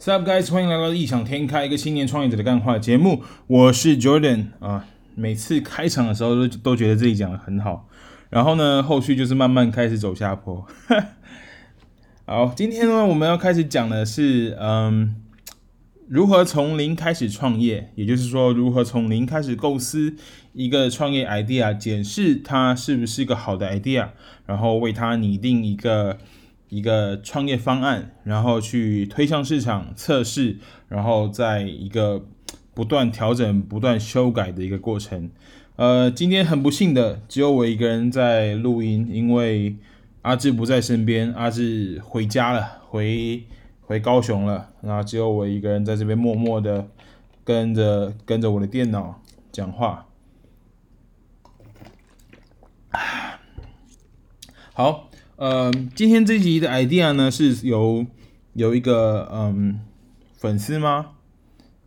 What's up, guys？欢迎来到异想天开一个青年创业者的干话节目。我是 Jordan 啊。每次开场的时候都都觉得自己讲得很好，然后呢，后续就是慢慢开始走下坡。好，今天呢，我们要开始讲的是，嗯，如何从零开始创业，也就是说，如何从零开始构思一个创业 idea，检视它是不是一个好的 idea，然后为它拟定一个。一个创业方案，然后去推向市场测试，然后在一个不断调整、不断修改的一个过程。呃，今天很不幸的，只有我一个人在录音，因为阿志不在身边，阿志回家了，回回高雄了，然后只有我一个人在这边默默的跟着跟着我的电脑讲话。好。呃，今天这集的 idea 呢，是由有一个嗯粉丝吗？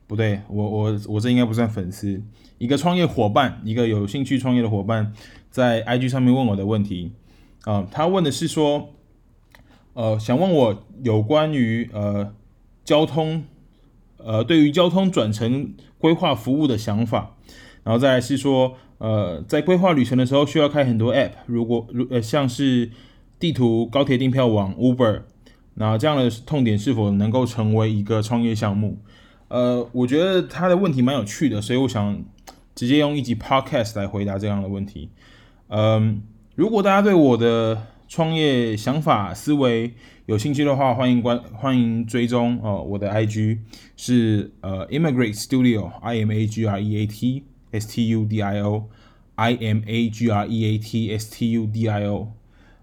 不对，我我我这应该不算粉丝，一个创业伙伴，一个有兴趣创业的伙伴，在 IG 上面问我的问题啊、他问的是说，呃，想问我有关于呃交通，呃，对于交通转乘规划服务的想法，然后再来是说，呃，在规划旅程的时候需要开很多 app，如果如呃像是。地图、高铁订票网、Uber，那这样的痛点是否能够成为一个创业项目？呃，我觉得他的问题蛮有趣的，所以我想直接用一集 Podcast 来回答这样的问题。嗯、如果大家对我的创业想法、思维有兴趣的话，欢迎关欢迎追踪哦、我的 IG 是呃 Immigrate Studio，I M A G R E A T S T U D I O，I M A G R E A T S T U D I O。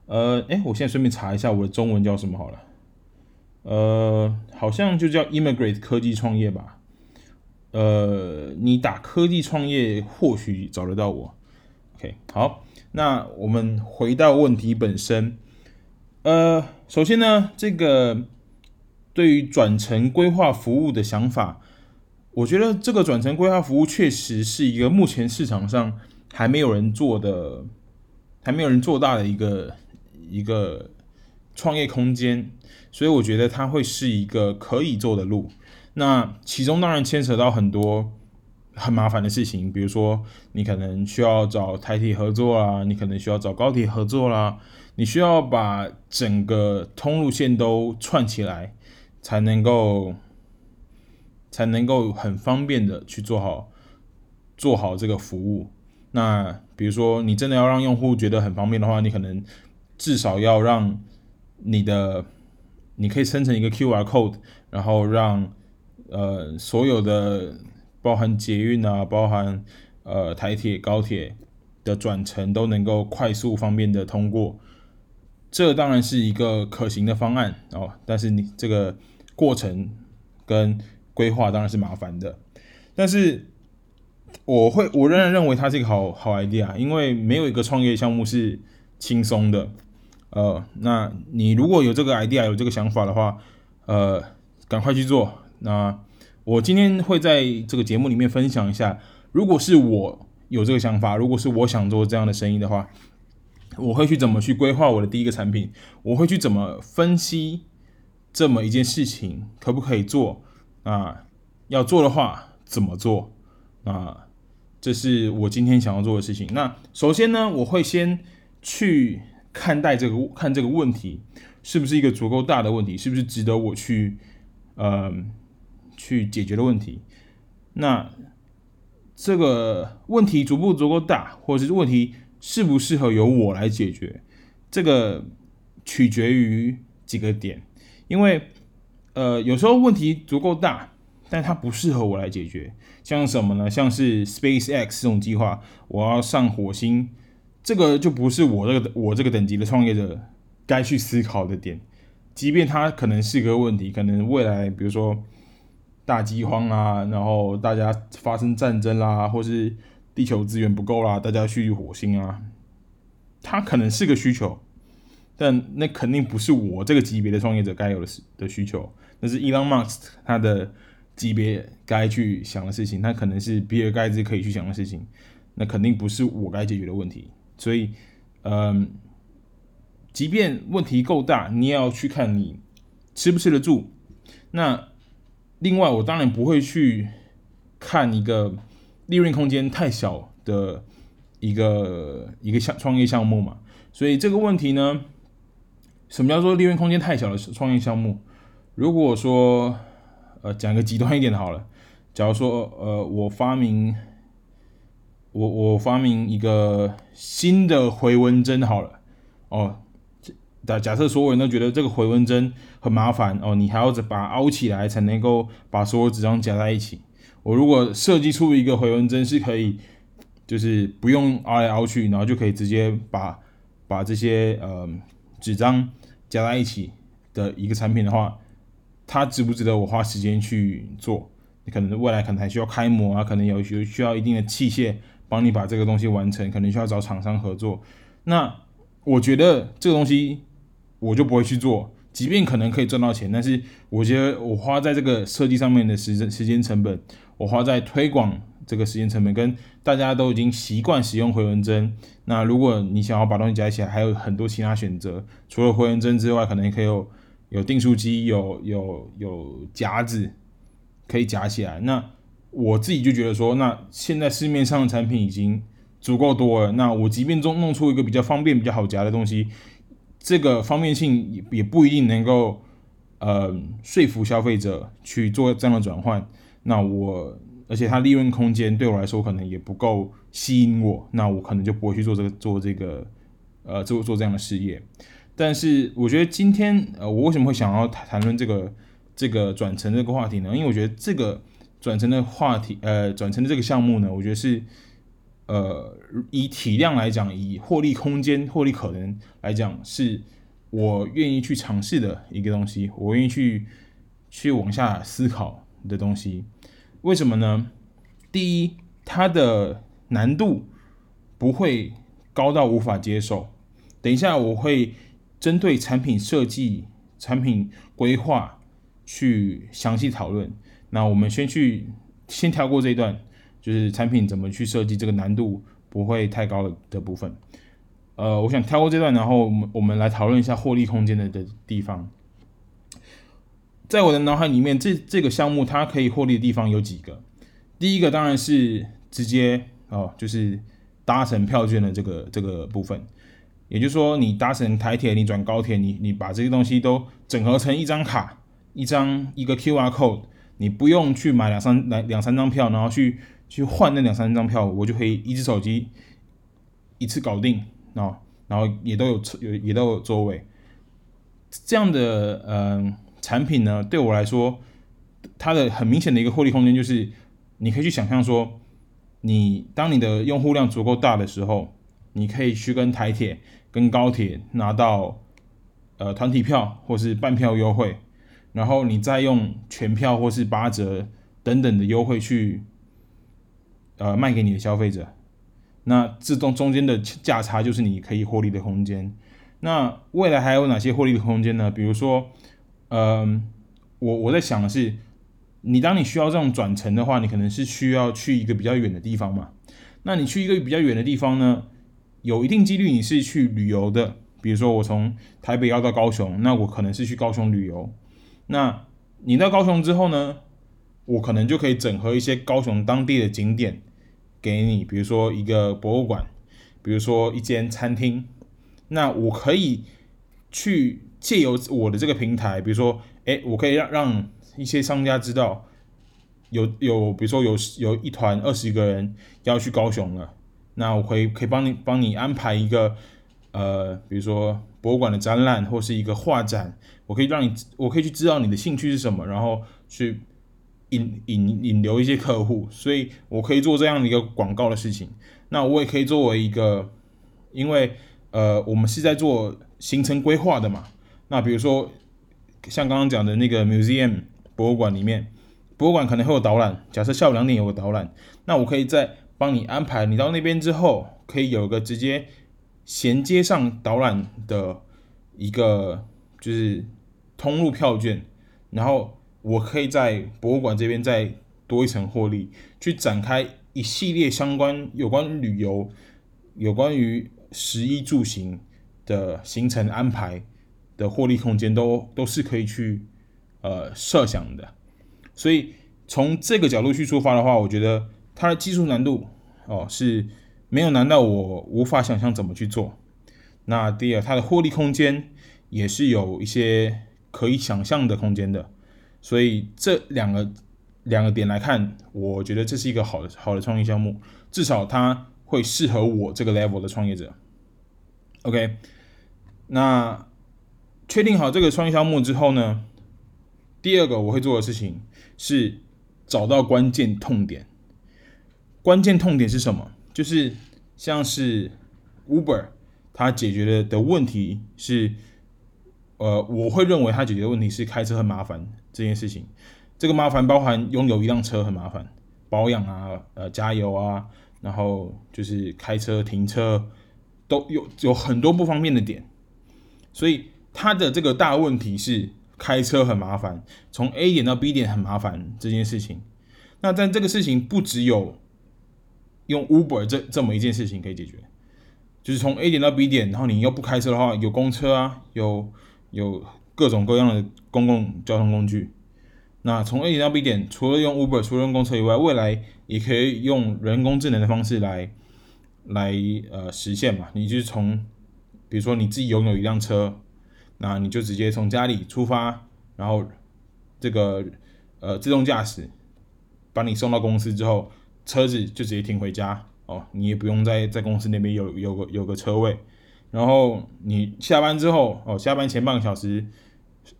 呃，哎，我现在顺便查一下我的中文叫什么好了。呃，好像就叫 Immigrate 科技创业吧。呃，你打科技创业或许找得到我。OK，好，那我们回到问题本身。呃，首先呢，这个对于转成规划服务的想法，我觉得这个转成规划服务确实是一个目前市场上还没有人做的，还没有人做大的一个。一个创业空间，所以我觉得它会是一个可以做的路。那其中当然牵扯到很多很麻烦的事情，比如说你可能需要找台铁合作啦，你可能需要找高铁合作啦，你需要把整个通路线都串起来，才能够才能够很方便的去做好做好这个服务。那比如说你真的要让用户觉得很方便的话，你可能。至少要让你的，你可以生成一个 QR code，然后让呃所有的包含捷运啊，包含呃台铁、高铁的转乘都能够快速方便的通过。这当然是一个可行的方案哦，但是你这个过程跟规划当然是麻烦的。但是我会，我仍然认为它是一个好好 idea，因为没有一个创业项目是轻松的。呃，那你如果有这个 idea，有这个想法的话，呃，赶快去做。那我今天会在这个节目里面分享一下，如果是我有这个想法，如果是我想做这样的生意的话，我会去怎么去规划我的第一个产品，我会去怎么分析这么一件事情可不可以做啊？要做的话怎么做啊？这是我今天想要做的事情。那首先呢，我会先去。看待这个看这个问题是不是一个足够大的问题，是不是值得我去呃去解决的问题？那这个问题足不足够大，或者是问题适不适合由我来解决？这个取决于几个点，因为呃有时候问题足够大，但它不适合我来解决。像什么呢？像是 SpaceX 这种计划，我要上火星。这个就不是我这个我这个等级的创业者该去思考的点，即便它可能是个问题，可能未来比如说大饥荒啊，然后大家发生战争啦，或是地球资源不够啦，大家去火星啊，它可能是个需求，但那肯定不是我这个级别的创业者该有的的需求，那是 Elon Musk 他的级别该去想的事情，他可能是比尔盖茨可以去想的事情，那肯定不是我该解决的问题。所以，嗯，即便问题够大，你也要去看你吃不吃得住。那另外，我当然不会去看一个利润空间太小的一个一个项创业项目嘛。所以这个问题呢，什么叫做利润空间太小的创业项目？如果说，呃，讲个极端一点的好了，假如说，呃，我发明，我我发明一个新的回纹针好了，哦。假假设所有人都觉得这个回纹针很麻烦哦，你还要把它凹起来才能够把所有纸张夹在一起。我如果设计出一个回纹针是可以，就是不用凹来凹去，然后就可以直接把把这些呃纸张夹在一起的一个产品的话，它值不值得我花时间去做？你可能未来可能还需要开模啊，可能有需需要一定的器械帮你把这个东西完成，可能需要找厂商合作。那我觉得这个东西。我就不会去做，即便可能可以赚到钱，但是我觉得我花在这个设计上面的时间时间成本，我花在推广这个时间成本，跟大家都已经习惯使用回纹针。那如果你想要把东西夹起来，还有很多其他选择，除了回纹针之外，可能也可以有有订书机，有有有夹子可以夹起来。那我自己就觉得说，那现在市面上的产品已经足够多了，那我即便中弄出一个比较方便、比较好夹的东西。这个方便性也也不一定能够，呃，说服消费者去做这样的转换。那我，而且它利润空间对我来说可能也不够吸引我，那我可能就不会去做这个做这个，呃，做做这样的事业。但是我觉得今天，呃，我为什么会想要谈谈论这个这个转成这个话题呢？因为我觉得这个转成的话题，呃，转成的这个项目呢，我觉得是。呃，以体量来讲，以获利空间、获利可能来讲，是我愿意去尝试的一个东西，我愿意去去往下思考的东西。为什么呢？第一，它的难度不会高到无法接受。等一下，我会针对产品设计、产品规划去详细讨论。那我们先去先跳过这一段。就是产品怎么去设计，这个难度不会太高的部分。呃，我想跳过这段，然后我们我们来讨论一下获利空间的的地方。在我的脑海里面，这这个项目它可以获利的地方有几个？第一个当然是直接哦，就是搭乘票券的这个这个部分。也就是说，你搭乘台铁，你转高铁，你你把这些东西都整合成一张卡，一张一个 QR code，你不用去买两三来两三张票，然后去。去换那两三张票，我就可以一只手机一次搞定啊，然后也都有有也都有座位。这样的嗯、呃、产品呢，对我来说，它的很明显的一个获利空间就是，你可以去想象说，你当你的用户量足够大的时候，你可以去跟台铁、跟高铁拿到呃团体票或是半票优惠，然后你再用全票或是八折等等的优惠去。呃，卖给你的消费者，那这中中间的价差就是你可以获利的空间。那未来还有哪些获利的空间呢？比如说，嗯、我我在想的是，你当你需要这种转乘的话，你可能是需要去一个比较远的地方嘛。那你去一个比较远的地方呢，有一定几率你是去旅游的。比如说我从台北要到高雄，那我可能是去高雄旅游。那你到高雄之后呢，我可能就可以整合一些高雄当地的景点。给你，比如说一个博物馆，比如说一间餐厅，那我可以去借由我的这个平台，比如说，哎，我可以让让一些商家知道有有，比如说有有一团二十个人要去高雄了，那我可以可以帮你帮你安排一个，呃，比如说博物馆的展览或是一个画展，我可以让你，我可以去知道你的兴趣是什么，然后去。引引引流一些客户，所以我可以做这样的一个广告的事情。那我也可以作为一个，因为呃，我们是在做行程规划的嘛。那比如说像刚刚讲的那个 museum 博物馆里面，博物馆可能会有导览。假设下午两点有个导览，那我可以再帮你安排。你到那边之后，可以有个直接衔接上导览的一个就是通路票券，然后。我可以在博物馆这边再多一层获利，去展开一系列相关有关旅游、有关于食衣住行的行程安排的获利空间都，都都是可以去呃设想的。所以从这个角度去出发的话，我觉得它的技术难度哦是没有难到我无法想象怎么去做。那第二，它的获利空间也是有一些可以想象的空间的。所以这两个两个点来看，我觉得这是一个好的好的创业项目，至少它会适合我这个 level 的创业者。OK，那确定好这个创业项目之后呢，第二个我会做的事情是找到关键痛点。关键痛点是什么？就是像是 Uber，它解决的的问题是，呃，我会认为它解决的问题是开车很麻烦这件事情。这个麻烦包含拥有一辆车很麻烦，保养啊，呃，加油啊，然后就是开车停车。都有有很多不方便的点，所以他的这个大问题是开车很麻烦，从 A 点到 B 点很麻烦这件事情。那但这个事情不只有用 Uber 这这么一件事情可以解决，就是从 A 点到 B 点，然后你又不开车的话，有公车啊，有有各种各样的公共交通工具。那从 A 点到 B 点，除了用 Uber，除了用公车以外，未来也可以用人工智能的方式来。来呃实现嘛，你就是从，比如说你自己拥有一辆车，那你就直接从家里出发，然后这个呃自动驾驶把你送到公司之后，车子就直接停回家哦，你也不用在在公司那边有有个有个车位，然后你下班之后哦，下班前半个小时，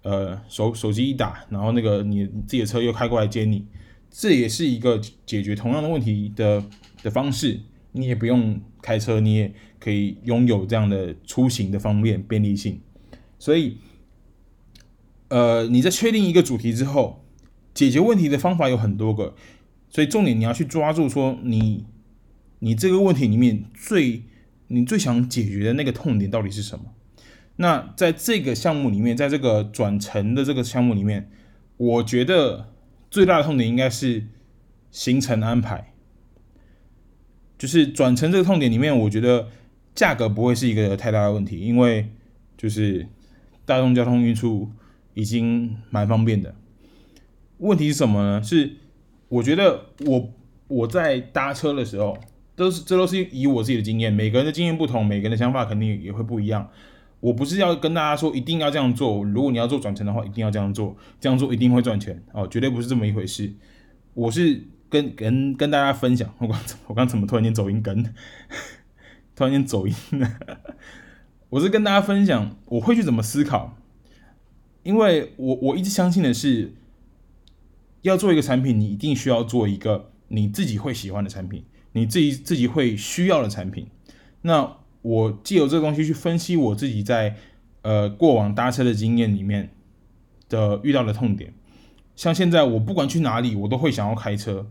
呃手手机一打，然后那个你自己的车又开过来接你，这也是一个解决同样的问题的的方式。你也不用开车，你也可以拥有这样的出行的方便便利性。所以，呃，你在确定一个主题之后，解决问题的方法有很多个。所以重点你要去抓住说你你这个问题里面最你最想解决的那个痛点到底是什么？那在这个项目里面，在这个转乘的这个项目里面，我觉得最大的痛点应该是行程安排。就是转乘这个痛点里面，我觉得价格不会是一个太大的问题，因为就是大众交通运输已经蛮方便的。问题是什么呢？是我觉得我我在搭车的时候，都是这都是以我自己的经验，每个人的经验不同，每个人的想法肯定也会不一样。我不是要跟大家说一定要这样做，如果你要做转乘的话，一定要这样做，这样做一定会赚钱哦，绝对不是这么一回事。我是。跟跟跟大家分享，我刚我刚怎么突然间走音跟，突然间走音了。我是跟大家分享我会去怎么思考，因为我我一直相信的是，要做一个产品，你一定需要做一个你自己会喜欢的产品，你自己自己会需要的产品。那我借由这个东西去分析我自己在呃过往搭车的经验里面的遇到的痛点。像现在我不管去哪里，我都会想要开车。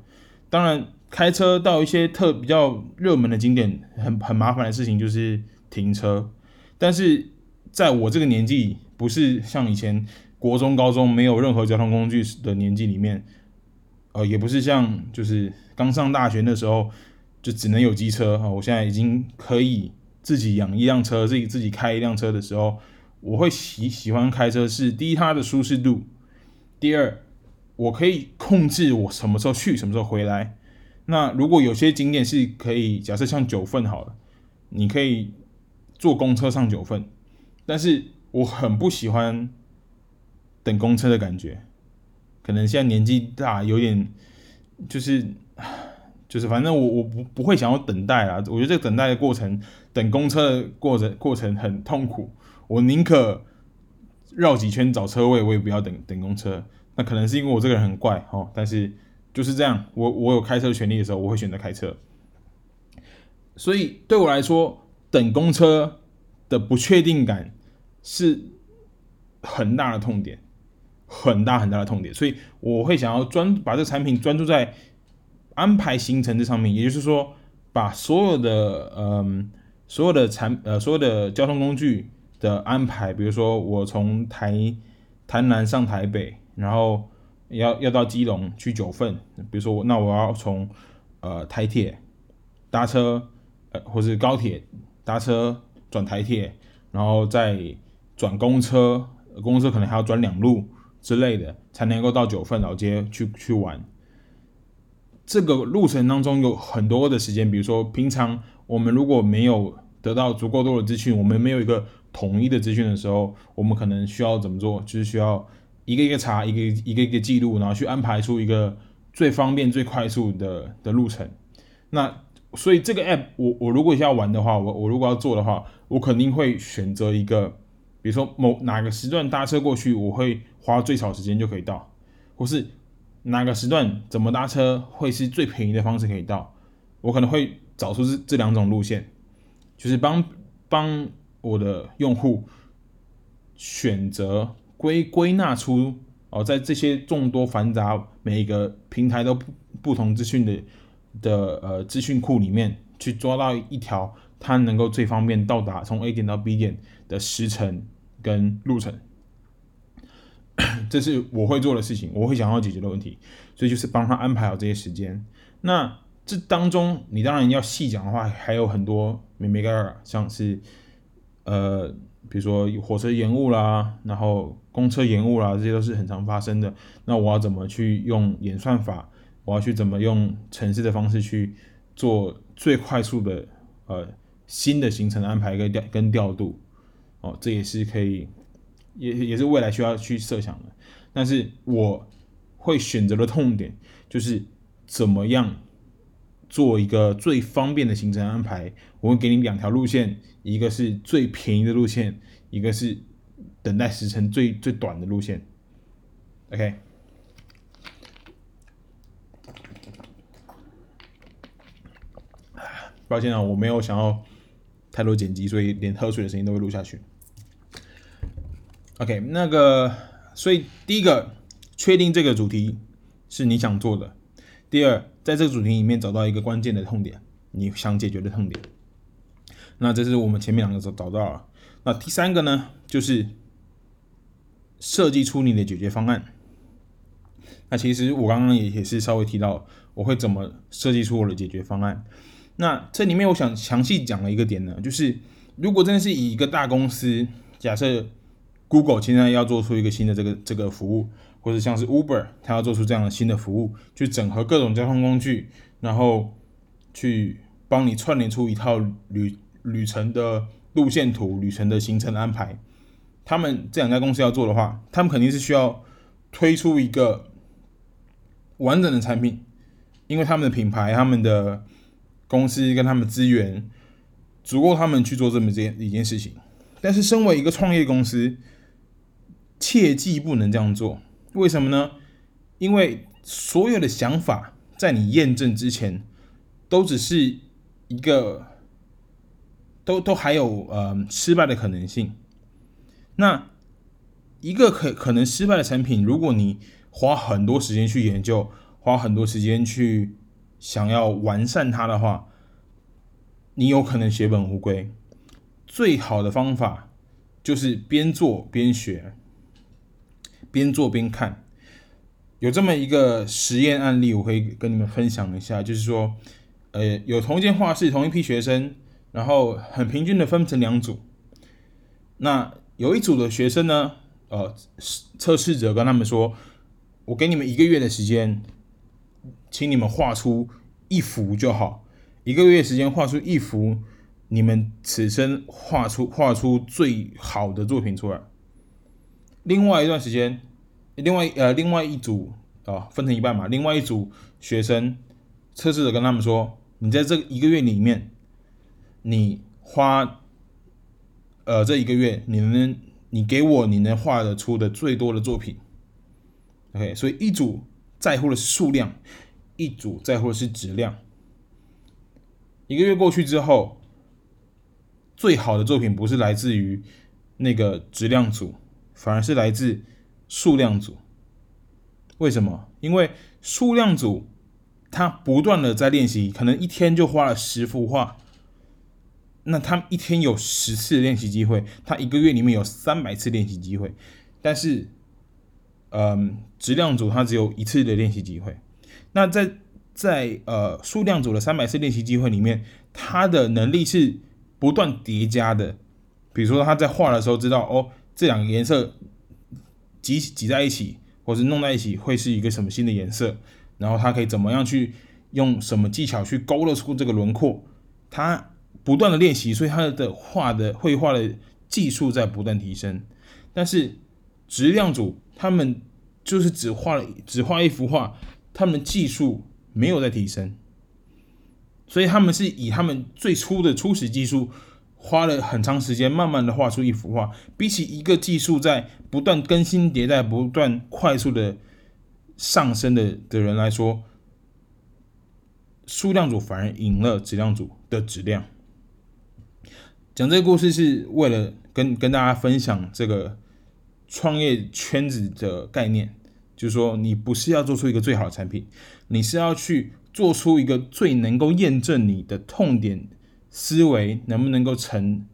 当然，开车到一些特比较热门的景点，很很麻烦的事情就是停车。但是在我这个年纪，不是像以前国中、高中没有任何交通工具的年纪里面，呃，也不是像就是刚上大学那时候就只能有机车啊。我现在已经可以自己养一辆车，自己自己开一辆车的时候，我会喜喜欢开车是第一，它的舒适度，第二。我可以控制我什么时候去，什么时候回来。那如果有些景点是可以，假设像九份好了，你可以坐公车上九份，但是我很不喜欢等公车的感觉。可能现在年纪大，有点就是就是，反正我我不不会想要等待啊。我觉得这个等待的过程，等公车的过程过程很痛苦。我宁可绕几圈找车位，我也不要等等公车。那可能是因为我这个人很怪哦，但是就是这样，我我有开车权利的时候，我会选择开车。所以对我来说，等公车的不确定感是很大的痛点，很大很大的痛点。所以我会想要专把这个产品专注在安排行程这上面，也就是说，把所有的嗯所有的产呃所有的交通工具的安排，比如说我从台台南上台北。然后要要到基隆去九份，比如说我那我要从呃台铁搭车，呃或是高铁搭车转台铁，然后再转公车，公车可能还要转两路之类的，才能够到九份老街去去玩。这个路程当中有很多的时间，比如说平常我们如果没有得到足够多的资讯，我们没有一个统一的资讯的时候，我们可能需要怎么做？就是需要一个一个查，一个一个一个记录，然后去安排出一个最方便、最快速的的路程。那所以这个 app，我我如果要玩的话，我我如果要做的话，我肯定会选择一个，比如说某哪个时段搭车过去，我会花最少时间就可以到，或是哪个时段怎么搭车会是最便宜的方式可以到，我可能会找出这这两种路线，就是帮帮我的用户选择归归纳出哦，在这些众多繁杂每一个平台都不不同资讯的。的呃资讯库里面去抓到一条它能够最方便到达从 A 点到 B 点的时程跟路程，这是我会做的事情，我会想要解决的问题，所以就是帮他安排好这些时间。那这当中你当然要细讲的话，还有很多眉眉角角，像是呃比如说火车延误啦，然后公车延误啦，这些都是很常发生的。那我要怎么去用演算法？我要去怎么用程式的方式去做最快速的呃新的行程安排跟调跟调度哦，这也是可以，也也是未来需要去设想的。但是我会选择的痛点就是怎么样做一个最方便的行程安排。我会给你两条路线，一个是最便宜的路线，一个是等待时程最最短的路线。OK。抱歉啊，我没有想要太多剪辑，所以连喝水的声音都会录下去。OK，那个，所以第一个，确定这个主题是你想做的；第二，在这个主题里面找到一个关键的痛点，你想解决的痛点。那这是我们前面两个找找到了。那第三个呢，就是设计出你的解决方案。那其实我刚刚也也是稍微提到，我会怎么设计出我的解决方案。那这里面我想详细讲了一个点呢，就是如果真的是以一个大公司，假设 Google 现在要做出一个新的这个这个服务，或者像是 Uber，它要做出这样的新的服务，去整合各种交通工具，然后去帮你串联出一套旅旅程的路线图、旅程的行程安排。他们这两家公司要做的话，他们肯定是需要推出一个完整的产品，因为他们的品牌、他们的公司跟他们资源足够他们去做这么件一件事情，但是身为一个创业公司，切记不能这样做。为什么呢？因为所有的想法在你验证之前，都只是一个，都都还有呃失败的可能性。那一个可可能失败的产品，如果你花很多时间去研究，花很多时间去。想要完善它的话，你有可能血本无归。最好的方法就是边做边学，边做边看。有这么一个实验案例，我可以跟你们分享一下，就是说，呃，有同一间画室，同一批学生，然后很平均的分成两组。那有一组的学生呢，呃，测试者跟他们说：“我给你们一个月的时间。”请你们画出一幅就好，一个月时间画出一幅你们此生画出画出最好的作品出来。另外一段时间，另外呃另外一组啊、分成一半嘛，另外一组学生测试者跟他们说，你在这一个月里面，你花呃这一个月你能你给我你能画得出的最多的作品。OK，所以一组在乎的是数量。一组在乎的是质量。一个月过去之后，最好的作品不是来自于那个质量组，反而是来自数量组。为什么？因为数量组他不断的在练习，可能一天就画了十幅画，那他一天有十次练习机会，他一个月里面有三百次练习机会。但是，嗯，质量组他只有一次的练习机会。那在在呃数量组的三百次练习机会里面，他的能力是不断叠加的。比如说他在画的时候知道哦，这两个颜色挤挤在一起，或是弄在一起，会是一个什么新的颜色？然后他可以怎么样去用什么技巧去勾勒出这个轮廓？他不断的练习，所以他的画的绘画的技术在不断提升。但是质量组他们就是只画了只画一幅画，他们技术没有在提升，所以他们是以他们最初的初始技术。花了很长时间，慢慢的画出一幅画，比起一个技术在不断更新迭代、不断快速的上升的的人来说，数量组反而赢了质量组的质量。讲这个故事是为了跟跟大家分享这个创业圈子的概念，就是说你不是要做出一个最好的产品，你是要去做出一个最能够验证你的痛点。思维能不能够成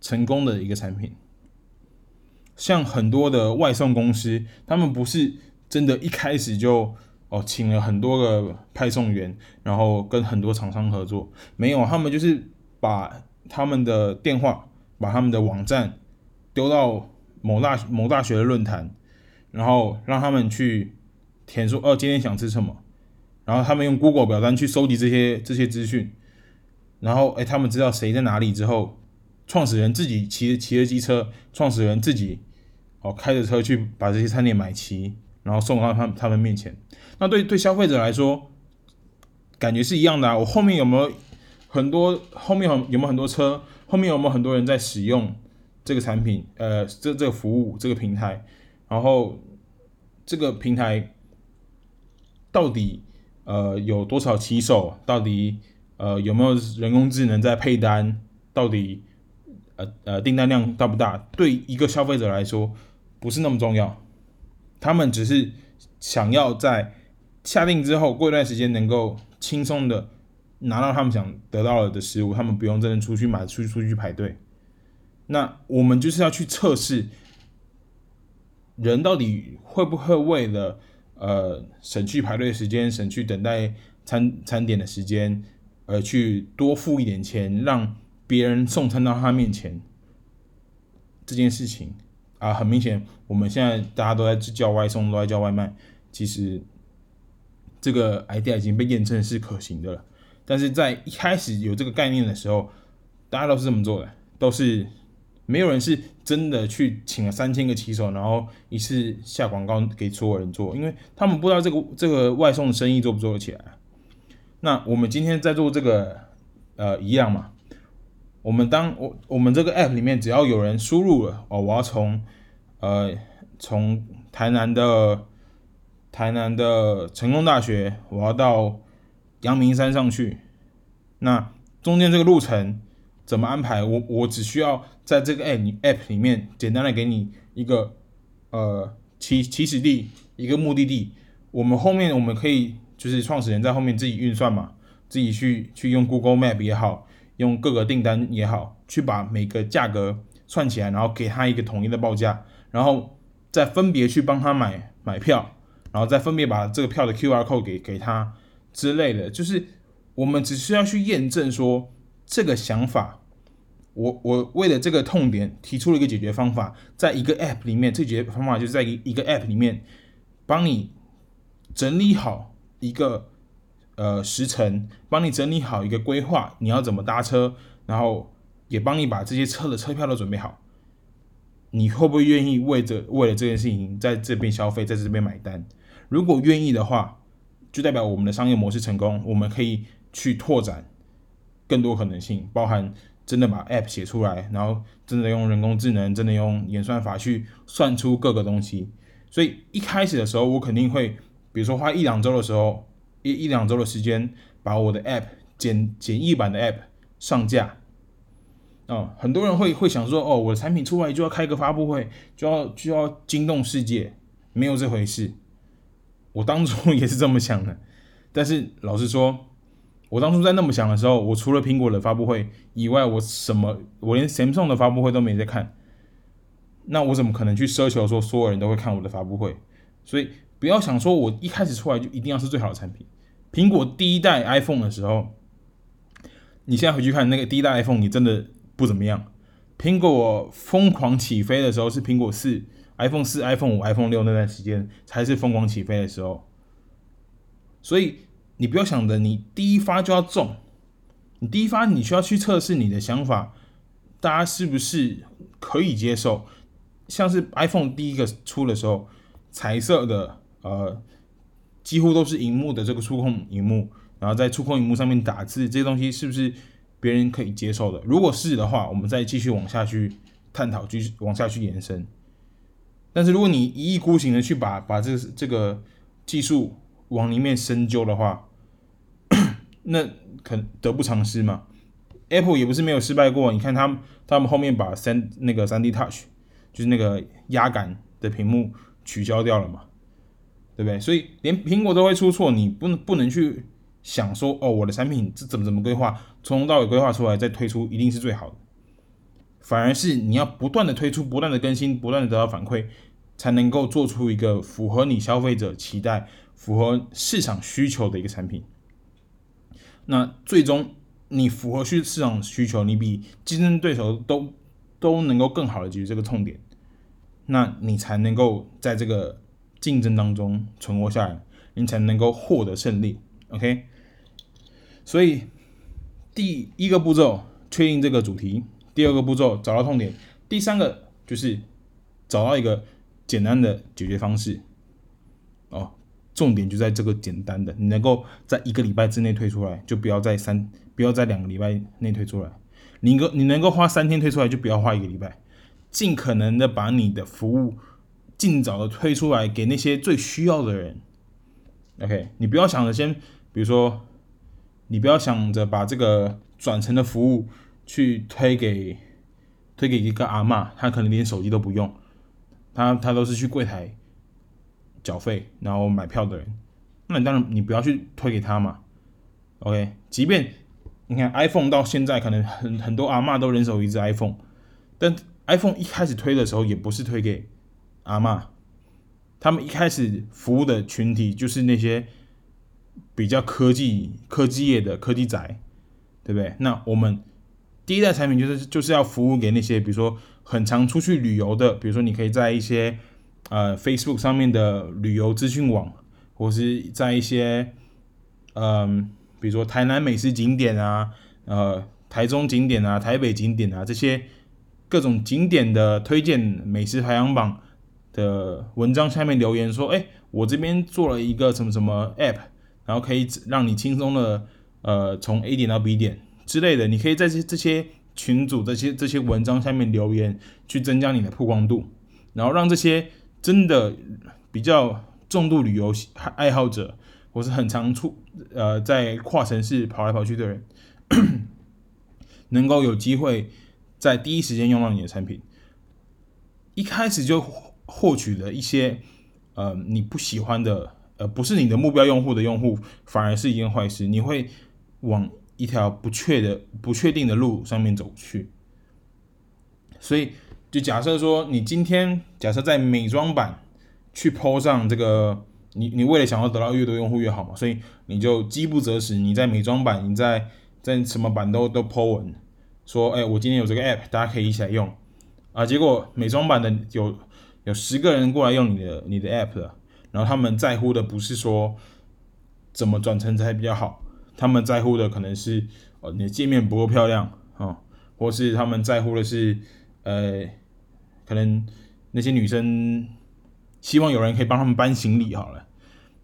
成功的一个产品，像很多的外送公司，他们不是真的一开始就哦请了很多个派送员，然后跟很多厂商合作，没有，他们就是把他们的电话，把他们的网站丢到某大某大学的论坛，然后让他们去填说哦今天想吃什么，然后他们用 Google 表单去收集这些这些资讯。然后，哎，他们知道谁在哪里之后，创始人自己骑骑着机车，创始人自己哦开着车去把这些餐点买齐，然后送到他他们面前。那对对消费者来说，感觉是一样的啊。我后面有没有很多后面有有没有很多车？后面有没有很多人在使用这个产品？呃，这这个服务这个平台，然后这个平台到底呃有多少骑手？到底？呃，有没有人工智能在配单？到底呃呃订单量大不大？对一个消费者来说不是那么重要，他们只是想要在下定之后过一段时间能够轻松的拿到他们想得到的食物，他们不用真的出去买，出去出去排队。那我们就是要去测试人到底会不会为了呃省去排队时间，省去等待餐餐点的时间。而去多付一点钱，让别人送餐到他面前，这件事情啊，很明显，我们现在大家都在叫外送，都在叫外卖，其实这个 idea 已经被验证是可行的了。但是在一开始有这个概念的时候，大家都是这么做的，都是没有人是真的去请了三千个骑手，然后一次下广告给所有人做，因为他们不知道这个这个外送的生意做不做得起来。那我们今天在做这个，呃，一样嘛。我们当我我们这个 app 里面，只要有人输入了哦，我要从，呃，从台南的台南的成功大学，我要到阳明山上去。那中间这个路程怎么安排？我我只需要在这个 app app 里面简单的给你一个，呃，起起始地，一个目的地。我们后面我们可以。就是创始人在后面自己运算嘛，自己去去用 Google Map 也好，用各个订单也好，去把每个价格串起来，然后给他一个统一的报价，然后再分别去帮他买买票，然后再分别把这个票的 QR code 给给他之类的。就是我们只需要去验证说这个想法，我我为了这个痛点提出了一个解决方法，在一个 App 里面，这解决方法就是在一一个 App 里面帮你整理好。一个呃时程，帮你整理好一个规划，你要怎么搭车，然后也帮你把这些车的车票都准备好。你会不会愿意为着为了这件事情在这边消费，在这边买单？如果愿意的话，就代表我们的商业模式成功，我们可以去拓展更多可能性，包含真的把 App 写出来，然后真的用人工智能，真的用演算法去算出各个东西。所以一开始的时候，我肯定会。比如说花一两周的时候，一一两周的时间，把我的 App 简简易版的 App 上架。哦，很多人会会想说，哦，我的产品出来就要开个发布会，就要就要惊动世界，没有这回事。我当初也是这么想的，但是老实说，我当初在那么想的时候，我除了苹果的发布会以外，我什么，我连 Samsung 的发布会都没在看。那我怎么可能去奢求说所有人都会看我的发布会？所以。不要想说，我一开始出来就一定要是最好的产品。苹果第一代 iPhone 的时候，你现在回去看那个第一代 iPhone，你真的不怎么样。苹果疯狂起飞的时候是苹果四 iPhone 四、iPhone 五、iPhone 六那段时间才是疯狂起飞的时候。所以你不要想着你第一发就要中，你第一发你需要去测试你的想法，大家是不是可以接受？像是 iPhone 第一个出的时候，彩色的呃几乎都是荧幕的这个触控荧幕，然后在触控荧幕上面打字，这些东西是不是别人可以接受的？如果是的话，我们再继续往下去探讨，继续往下去延伸。但是如果你一意孤行的去把把这这个技术，往里面深究的话，那可得不偿失嘛。Apple 也不是没有失败过，你看他们他们后面把三那个 3D Touch，就是那个压感的屏幕取消掉了嘛，对不对？所以连苹果都会出错，你不能不能去想说哦，我的产品这怎么怎么规划，从头到尾规划出来再推出一定是最好的，反而是你要不断的推出，不断的更新，不断的得到反馈，才能够做出一个符合你消费者期待。符合市场需求的一个产品，那最终你符合市市场需求，你比竞争对手都都能够更好的解决这个痛点，那你才能够在这个竞争当中存活下来，你才能够获得胜利。OK，所以第一个步骤确定这个主题，第二个步骤找到痛点，第三个就是找到一个简单的解决方式。哦。重点就在这个简单的，你能够在一个礼拜之内推出来，就不要在三，不要在两个礼拜内推出来。你个你能够花三天推出来，就不要花一个礼拜，尽可能的把你的服务尽早的推出来给那些最需要的人。OK，你不要想着先，比如说，你不要想着把这个转成的服务去推给推给一个阿嬷，他可能连手机都不用，他他都是去柜台。缴费然后买票的人，那你当然你不要去推给他嘛。OK，即便你看 iPhone 到现在可能很很多阿嬷都人手一只 iPhone，但 iPhone 一开始推的时候也不是推给阿嬷，他们一开始服务的群体就是那些比较科技科技业的科技宅，对不对？那我们第一代产品就是就是要服务给那些比如说很常出去旅游的，比如说你可以在一些。呃，Facebook 上面的旅游资讯网，或是在一些，嗯、呃，比如说台南美食景点啊，呃，台中景点啊，台北景点啊，这些各种景点的推荐美食排行榜的文章下面留言说，哎，我这边做了一个什么什么 App，然后可以让你轻松的，呃，从 A 点到 B 点之类的，你可以在这这些群组、这些这些文章下面留言，去增加你的曝光度，然后让这些。真的比较重度旅游爱好者，或是很常出呃在跨城市跑来跑去的人，能够有机会在第一时间用到你的产品。一开始就获取了一些呃你不喜欢的呃不是你的目标用户的用户，反而是一件坏事。你会往一条不确的不确定的路上面走去，所以。就假设说，你今天假设在美妆版去 po 上这个，你你为了想要得到越多用户越好嘛，所以你就饥不择食，你在美妆版，你在在什么版都都 po 文，说，哎，我今天有这个 app，大家可以一起来用啊。结果美妆版的有有十个人过来用你的你的 app 了，然后他们在乎的不是说怎么转成才比较好，他们在乎的可能是哦你的界面不够漂亮啊，或是他们在乎的是呃。可能那些女生希望有人可以帮他们搬行李好了，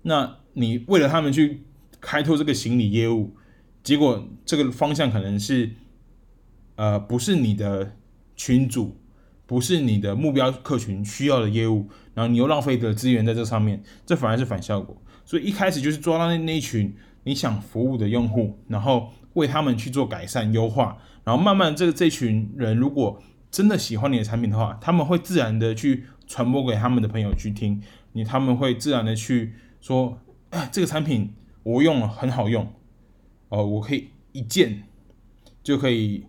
那你为了他们去开拓这个行李业务，结果这个方向可能是呃不是你的群主，不是你的目标客群需要的业务，然后你又浪费的资源在这上面，这反而是反效果。所以一开始就是抓到那那一群你想服务的用户，然后为他们去做改善优化，然后慢慢这个这群人如果。真的喜欢你的产品的话，他们会自然的去传播给他们的朋友去听。你，他们会自然的去说，这个产品我用了很好用，哦、我可以一键就可以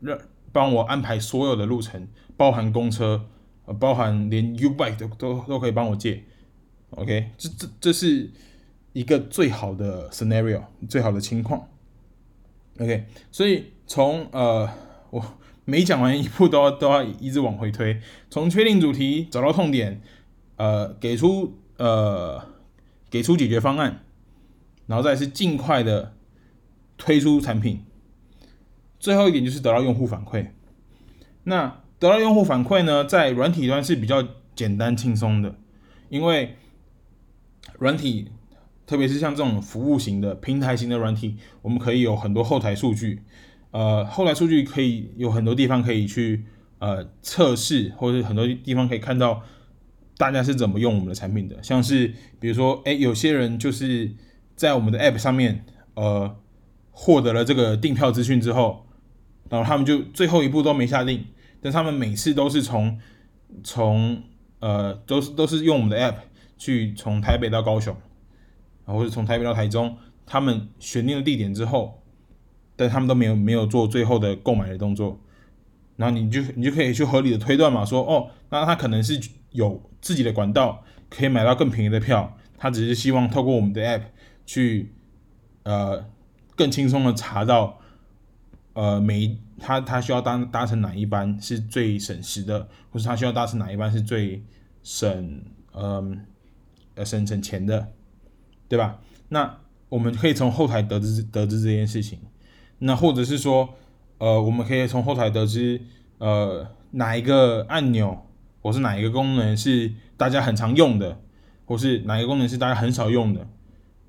让帮我安排所有的路程，包含公车，呃，包含连 U-Bike 都都都可以帮我借，OK，这这这是一个最好的 scenario，最好的情况，OK，所以从呃我。每讲完一步都要都要一直往回推，从确定主题找到痛点，呃，给出呃给出解决方案，然后再是尽快的推出产品，最后一点就是得到用户反馈。那得到用户反馈呢，在软体端是比较简单轻松的，因为软体，特别是像这种服务型的平台型的软体，我们可以有很多后台数据，呃，后台数据可以有很多地方可以去呃测试，或者很多地方可以看到大家是怎么用我们的产品的，像是比如说，哎，有些人就是在我们的 App 上面，呃，获得了这个订票资讯之后，然后他们就最后一步都没下定，但他们每次都是从从呃都是都是用我们的 App。去从台北到高雄，或者从台北到台中，他们选定了地点之后，但他们都没有没有做最后的购买的动作，然后你就你就可以去合理的推断嘛，说哦，那他可能是有自己的管道可以买到更便宜的票，他只是希望透过我们的 app 去呃更轻松的查到呃每他他需要搭搭乘哪一班是最省时的，或是他需要搭乘哪一班是最省嗯。呃要生成钱的，对吧？那我们可以从后台得知得知这件事情。那或者是说，呃，我们可以从后台得知，呃，哪一个按钮或是哪一个功能是大家很常用的，或是哪一个功能是大家很少用的，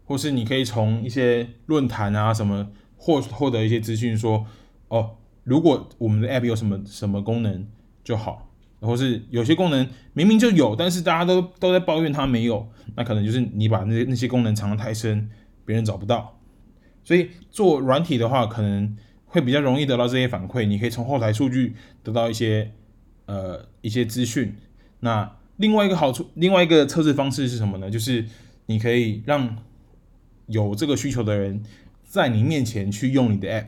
或是你可以从一些论坛啊什么获获得一些资讯，说，哦，如果我们的 app 有什么什么功能就好。或是有些功能明明就有，但是大家都都在抱怨它没有，那可能就是你把那那些功能藏得太深，别人找不到。所以做软体的话，可能会比较容易得到这些反馈。你可以从后台数据得到一些呃一些资讯。那另外一个好处，另外一个测试方式是什么呢？就是你可以让有这个需求的人在你面前去用你的 app。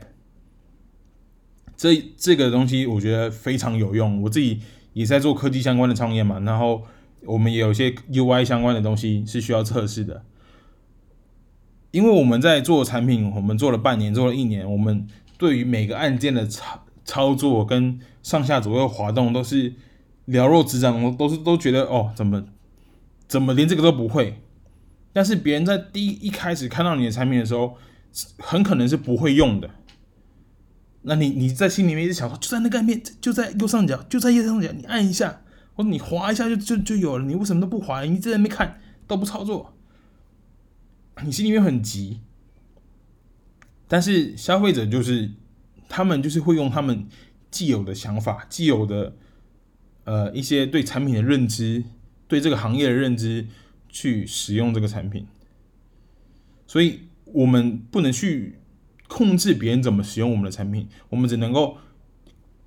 这这个东西我觉得非常有用，我自己。也在做科技相关的创业嘛，然后我们也有一些 UI 相关的东西是需要测试的。因为我们在做产品，我们做了半年，做了一年，我们对于每个按键的操操作跟上下左右滑动都是了若指掌，我都是都觉得哦，怎么怎么连这个都不会？但是别人在第一一开始看到你的产品的时候，很可能是不会用的。那你你在心里面一直想说，就在那个面，就在右上角，就在右上角，你按一下，或者你滑一下就就就有了。你为什么都不滑？你在那边看都不操作，你心里面很急。但是消费者就是他们就是会用他们既有的想法、既有的呃一些对产品的认知、对这个行业的认知去使用这个产品，所以我们不能去。控制别人怎么使用我们的产品，我们只能够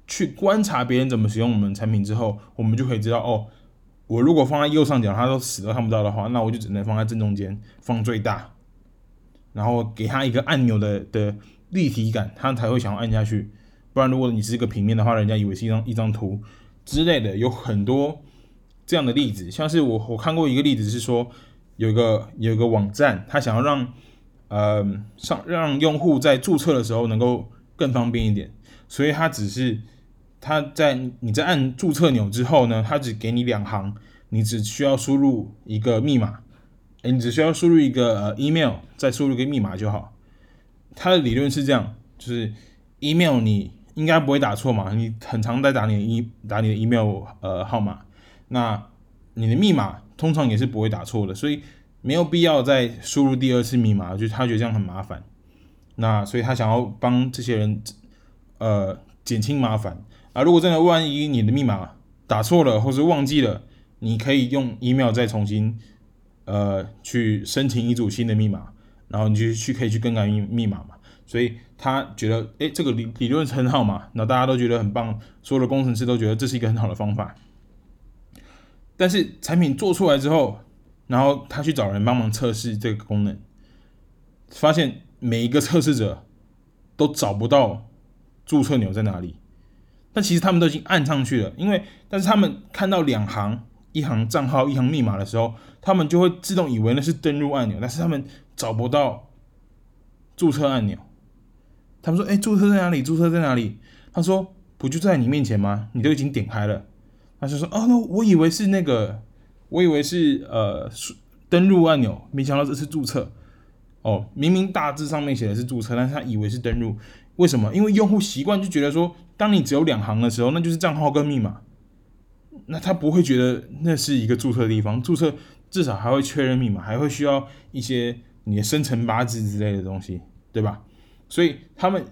去观察别人怎么使用我们产品之后，我们就可以知道哦，我如果放在右上角，他都死都看不到的话，那我就只能放在正中间，放最大，然后给他一个按钮的的立体感，他才会想要按下去。不然，如果你是一个平面的话，人家以为是一张一张图之类的，有很多这样的例子。像是我我看过一个例子是说，有一个有一个网站，他想要让呃，上让用户在注册的时候能够更方便一点，所以它只是它在你在按注册钮之后呢，它只给你两行，你只需要输入一个密码，你只需要输入一个呃 email，再输入一个密码就好。它的理论是这样，就是 email 你应该不会打错嘛，你很常在打你的 e 打你的 email 呃号码，那你的密码通常也是不会打错的，所以。没有必要再输入第二次密码，就他觉得这样很麻烦。那所以他想要帮这些人，呃，减轻麻烦啊。如果真的万一你的密码打错了或是忘记了，你可以用 email 再重新，呃，去申请一组新的密码，然后你就去可以去更改密密码嘛。所以他觉得，诶，这个理理论很好嘛，那大家都觉得很棒，所有的工程师都觉得这是一个很好的方法。但是产品做出来之后，然后他去找人帮忙测试这个功能，发现每一个测试者都找不到注册钮在哪里，但其实他们都已经按上去了，因为但是他们看到两行，一行账号，一行密码的时候，他们就会自动以为那是登录按钮，但是他们找不到注册按钮。他们说：“哎，注册在哪里？注册在哪里？”他说：“不就在你面前吗？你都已经点开了。他就说：“哦，我以为是那个，我以为是呃登录按钮，没想到这是注册。哦，明明大字上面写的是注册，但是他以为是登录。为什么？因为用户习惯就觉得说，当你只有两行的时候，那就是账号跟密码。那他不会觉得那是一个注册的地方。注册至少还会确认密码，还会需要一些你的生辰八字之类的东西，对吧？所以他们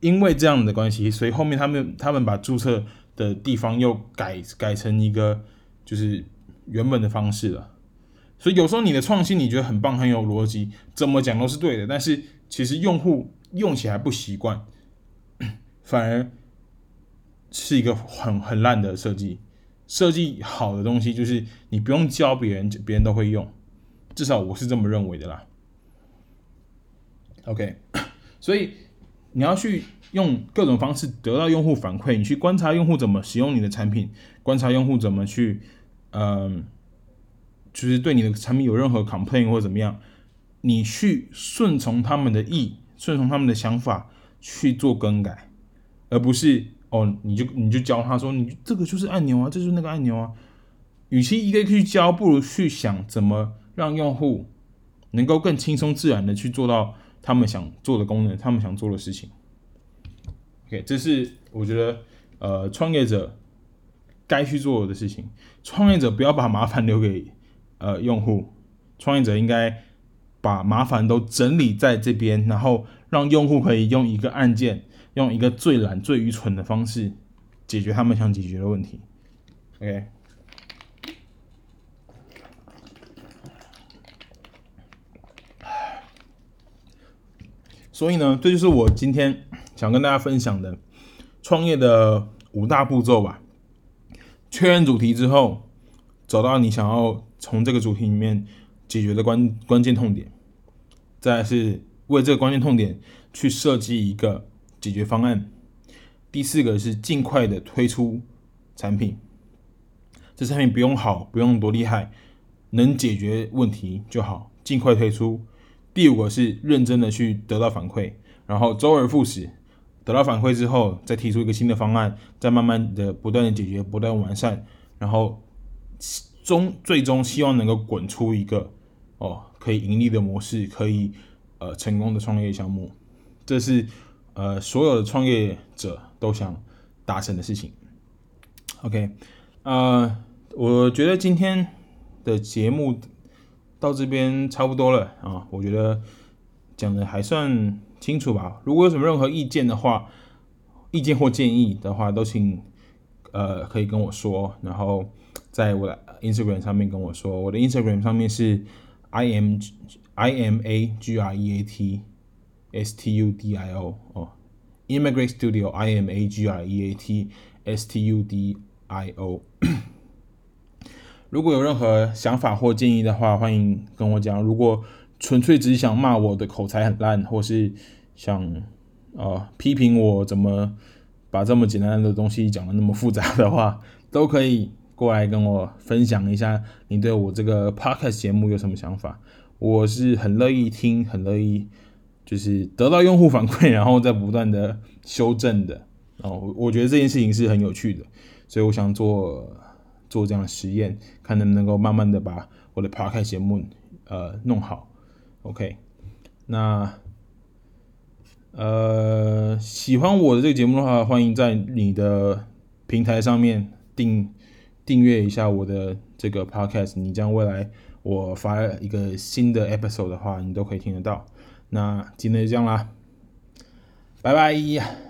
因为这样的关系，所以后面他们他们把注册。”的地方又改改成一个就是原本的方式了，所以有时候你的创新你觉得很棒很有逻辑，怎么讲都是对的，但是其实用户用起来不习惯，反而是一个很很烂的设计。设计好的东西就是你不用教别人，别人都会用，至少我是这么认为的啦。OK，所以你要去。用各种方式得到用户反馈，你去观察用户怎么使用你的产品，观察用户怎么去，嗯、就是对你的产品有任何 complain 或怎么样，你去顺从他们的意，顺从他们的想法去做更改，而不是哦，你就你就教他说，你这个就是按钮啊，这就是那个按钮啊。与其一个一个去教，不如去想怎么让用户能够更轻松自然的去做到他们想做的功能，他们想做的事情。OK，这是我觉得呃创业者该去做的事情。创业者不要把麻烦留给呃用户，创业者应该把麻烦都整理在这边，然后让用户可以用一个按键，用一个最懒、最愚蠢的方式解决他们想解决的问题。OK，所以呢，这就是我今天。想跟大家分享的创业的五大步骤吧。确认主题之后，找到你想要从这个主题里面解决的关关键痛点，再是为这个关键痛点去设计一个解决方案。第四个是尽快的推出产品，这产品不用好，不用多厉害，能解决问题就好，尽快推出。第五个是认真的去得到反馈，然后周而复始。得到反馈之后，再提出一个新的方案，再慢慢的不断的解决，不断完善，然后终最终希望能够滚出一个哦可以盈利的模式，可以呃成功的创业项目，这是呃所有的创业者都想达成的事情。OK，呃，我觉得今天的节目到这边差不多了啊，我觉得讲的还算。清楚吧？如果有什么任何意见的话，意见或建议的话，都请呃可以跟我说，然后在我的 Instagram 上面跟我说。我的 Instagram 上面是 i m i m a g r e a t S T U D I O 哦，Immigrate studio i m a g r e a t s t u d i o。如果有任何想法或建议的话，欢迎跟我讲。如果纯粹只是想骂我的口才很烂，或是想啊、批评我怎么把这么简单的东西讲得那么复杂的话，都可以过来跟我分享一下你对我这个 podcast 节目有什么想法。我是很乐意听，很乐意就是得到用户反馈，然后再不断的修正的。然后我觉得这件事情是很有趣的，所以我想做做这样的实验，看能不能够慢慢的把我的 podcast 节目呃弄好。OK，那呃，喜欢我的这个节目的话，欢迎在你的平台上面订订阅一下我的这个 Podcast。你将未来我发一个新的 episode 的话，你都可以听得到。那今天就这样啦，拜拜。